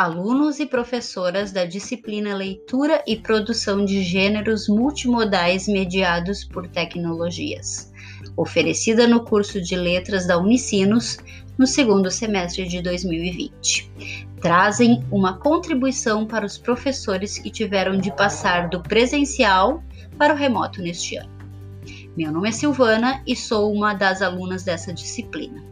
alunos e professoras da disciplina Leitura e Produção de Gêneros Multimodais Mediados por Tecnologias, oferecida no curso de Letras da Unicinos no segundo semestre de 2020. Trazem uma contribuição para os professores que tiveram de passar do presencial para o remoto neste ano. Meu nome é Silvana e sou uma das alunas dessa disciplina.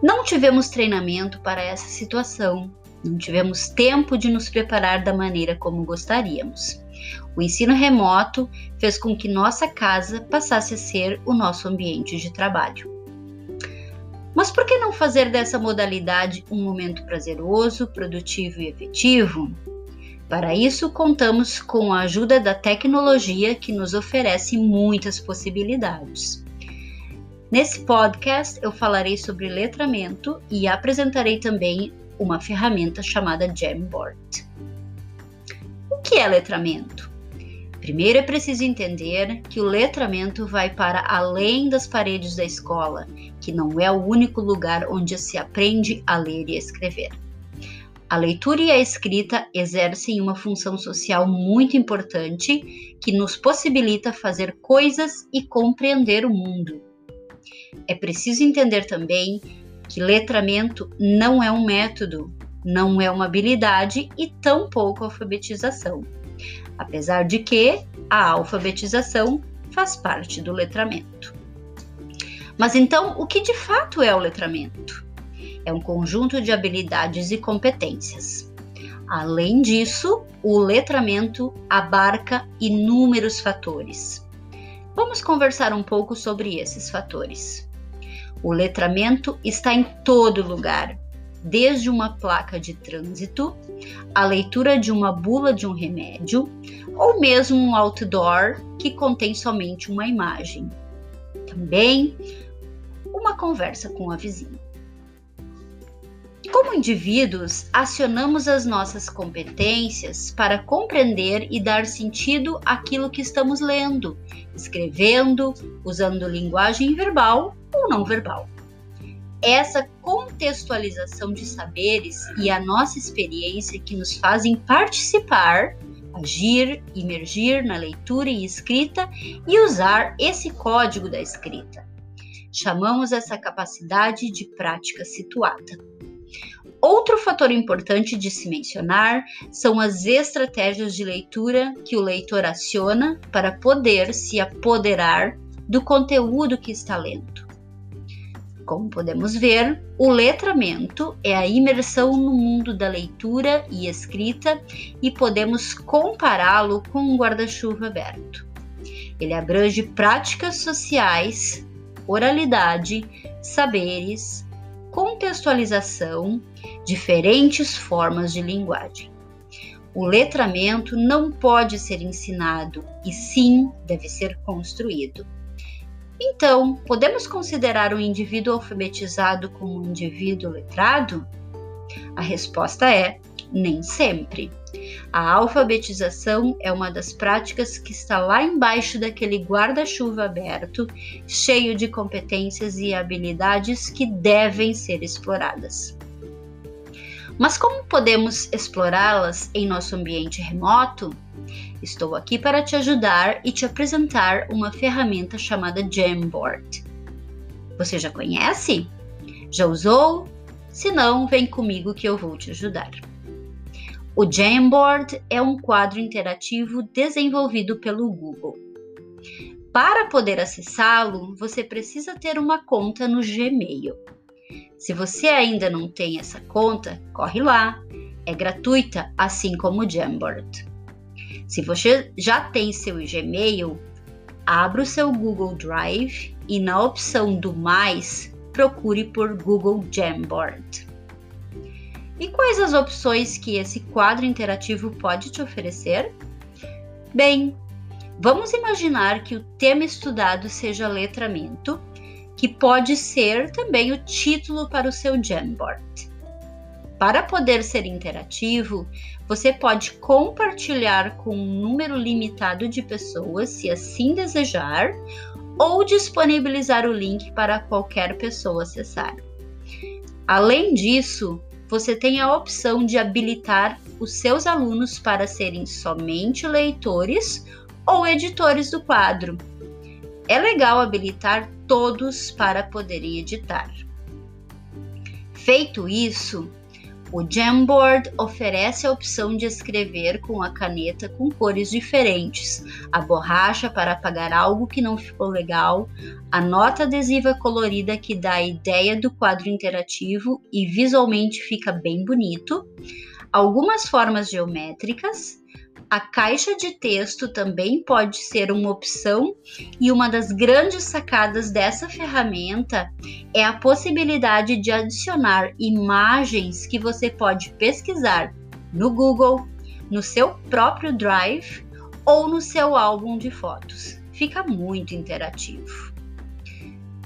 Não tivemos treinamento para essa situação, não tivemos tempo de nos preparar da maneira como gostaríamos. O ensino remoto fez com que nossa casa passasse a ser o nosso ambiente de trabalho. Mas por que não fazer dessa modalidade um momento prazeroso, produtivo e efetivo? Para isso, contamos com a ajuda da tecnologia que nos oferece muitas possibilidades. Nesse podcast, eu falarei sobre letramento e apresentarei também uma ferramenta chamada Jamboard. O que é letramento? Primeiro é preciso entender que o letramento vai para além das paredes da escola, que não é o único lugar onde se aprende a ler e escrever. A leitura e a escrita exercem uma função social muito importante que nos possibilita fazer coisas e compreender o mundo. É preciso entender também que letramento não é um método, não é uma habilidade e tampouco alfabetização apesar de que a alfabetização faz parte do letramento. Mas então, o que de fato é o letramento? É um conjunto de habilidades e competências. Além disso, o letramento abarca inúmeros fatores. Vamos conversar um pouco sobre esses fatores. O letramento está em todo lugar, desde uma placa de trânsito, a leitura de uma bula de um remédio, ou mesmo um outdoor que contém somente uma imagem. Também uma conversa com a vizinha. Como indivíduos, acionamos as nossas competências para compreender e dar sentido àquilo que estamos lendo, escrevendo, usando linguagem verbal ou não verbal essa contextualização de saberes e a nossa experiência que nos fazem participar, agir, emergir na leitura e escrita e usar esse código da escrita. Chamamos essa capacidade de prática situada. Outro fator importante de se mencionar são as estratégias de leitura que o leitor aciona para poder se apoderar do conteúdo que está lendo. Como podemos ver, o letramento é a imersão no mundo da leitura e escrita e podemos compará-lo com um guarda-chuva aberto. Ele abrange práticas sociais, oralidade, saberes, contextualização, diferentes formas de linguagem. O letramento não pode ser ensinado e sim deve ser construído. Então, podemos considerar um indivíduo alfabetizado como um indivíduo letrado? A resposta é nem sempre. A alfabetização é uma das práticas que está lá embaixo daquele guarda-chuva aberto, cheio de competências e habilidades que devem ser exploradas. Mas como podemos explorá-las em nosso ambiente remoto? Estou aqui para te ajudar e te apresentar uma ferramenta chamada Jamboard. Você já conhece? Já usou? Se não, vem comigo que eu vou te ajudar. O Jamboard é um quadro interativo desenvolvido pelo Google. Para poder acessá-lo, você precisa ter uma conta no Gmail. Se você ainda não tem essa conta, corre lá. É gratuita, assim como o Jamboard. Se você já tem seu Gmail, abra o seu Google Drive e na opção do mais, procure por Google Jamboard. E quais as opções que esse quadro interativo pode te oferecer? Bem, vamos imaginar que o tema estudado seja letramento, que pode ser também o título para o seu Jamboard. Para poder ser interativo, você pode compartilhar com um número limitado de pessoas, se assim desejar, ou disponibilizar o link para qualquer pessoa acessar. Além disso, você tem a opção de habilitar os seus alunos para serem somente leitores ou editores do quadro. É legal habilitar todos para poderem editar. Feito isso, o Jamboard oferece a opção de escrever com a caneta com cores diferentes, a borracha para apagar algo que não ficou legal, a nota adesiva colorida que dá a ideia do quadro interativo e visualmente fica bem bonito, algumas formas geométricas a caixa de texto também pode ser uma opção, e uma das grandes sacadas dessa ferramenta é a possibilidade de adicionar imagens que você pode pesquisar no Google, no seu próprio Drive ou no seu álbum de fotos. Fica muito interativo.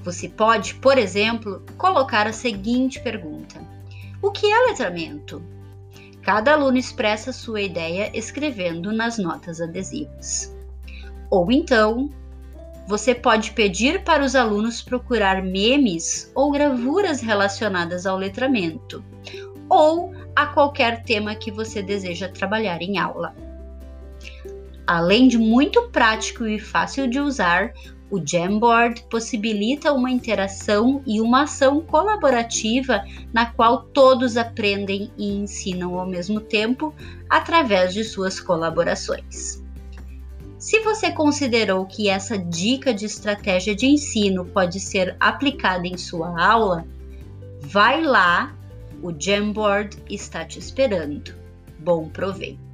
Você pode, por exemplo, colocar a seguinte pergunta: O que é letramento? Cada aluno expressa sua ideia escrevendo nas notas adesivas. Ou então, você pode pedir para os alunos procurar memes ou gravuras relacionadas ao letramento, ou a qualquer tema que você deseja trabalhar em aula. Além de muito prático e fácil de usar, o Jamboard possibilita uma interação e uma ação colaborativa na qual todos aprendem e ensinam ao mesmo tempo através de suas colaborações. Se você considerou que essa dica de estratégia de ensino pode ser aplicada em sua aula, vai lá, o Jamboard está te esperando. Bom proveito!